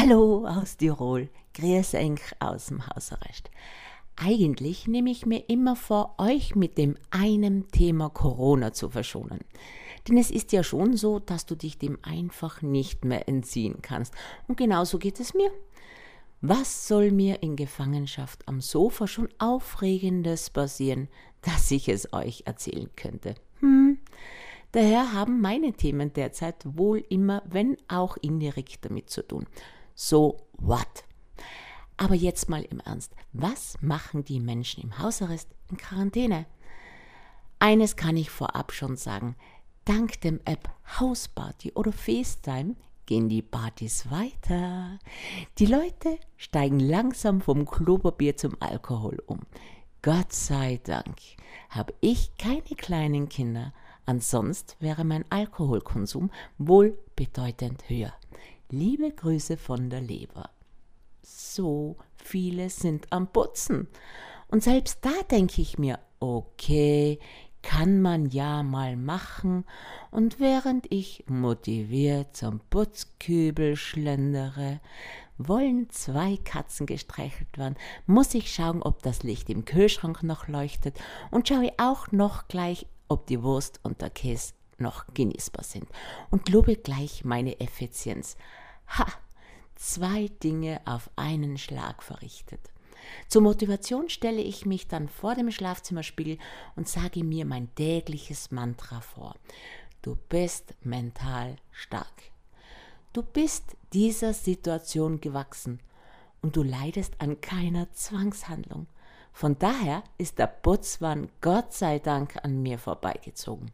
Hallo aus Tirol, grüß euch aus dem Hausarrest. Eigentlich nehme ich mir immer vor, euch mit dem einen Thema Corona zu verschonen. Denn es ist ja schon so, dass du dich dem einfach nicht mehr entziehen kannst. Und genauso geht es mir. Was soll mir in Gefangenschaft am Sofa schon Aufregendes passieren, dass ich es euch erzählen könnte? Hm. Daher haben meine Themen derzeit wohl immer, wenn auch indirekt damit zu tun. So what? Aber jetzt mal im Ernst. Was machen die Menschen im Hausarrest in Quarantäne? Eines kann ich vorab schon sagen. Dank dem App Hausparty oder FaceTime gehen die Partys weiter. Die Leute steigen langsam vom Klopapier zum Alkohol um. Gott sei Dank habe ich keine kleinen Kinder, ansonsten wäre mein Alkoholkonsum wohl bedeutend höher. Liebe Grüße von der Leber. So viele sind am Putzen. Und selbst da denke ich mir, okay, kann man ja mal machen. Und während ich motiviert zum Putzkübel schlendere, wollen zwei Katzen gestreichelt werden, muss ich schauen, ob das Licht im Kühlschrank noch leuchtet und schaue auch noch gleich, ob die Wurst und der Käse noch genießbar sind und lobe gleich meine Effizienz. Ha! Zwei Dinge auf einen Schlag verrichtet. Zur Motivation stelle ich mich dann vor dem Schlafzimmerspiegel und sage mir mein tägliches Mantra vor. Du bist mental stark. Du bist dieser Situation gewachsen und du leidest an keiner Zwangshandlung. Von daher ist der Putzwahn Gott sei Dank an mir vorbeigezogen.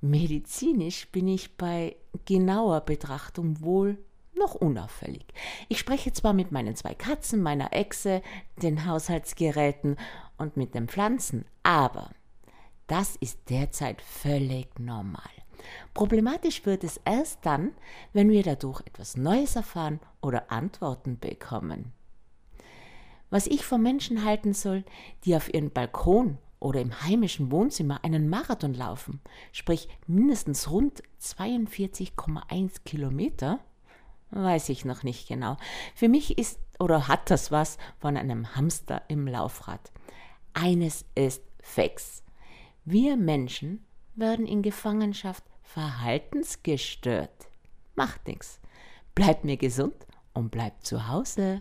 Medizinisch bin ich bei genauer Betrachtung wohl noch unauffällig. Ich spreche zwar mit meinen zwei Katzen, meiner Echse, den Haushaltsgeräten und mit den Pflanzen, aber das ist derzeit völlig normal. Problematisch wird es erst dann, wenn wir dadurch etwas Neues erfahren oder Antworten bekommen. Was ich von Menschen halten soll, die auf ihren Balkon oder im heimischen Wohnzimmer einen Marathon laufen, sprich mindestens rund 42,1 Kilometer, weiß ich noch nicht genau. Für mich ist oder hat das was von einem Hamster im Laufrad. Eines ist fix. Wir Menschen werden in Gefangenschaft verhaltensgestört. Macht nichts. Bleibt mir gesund und bleibt zu Hause.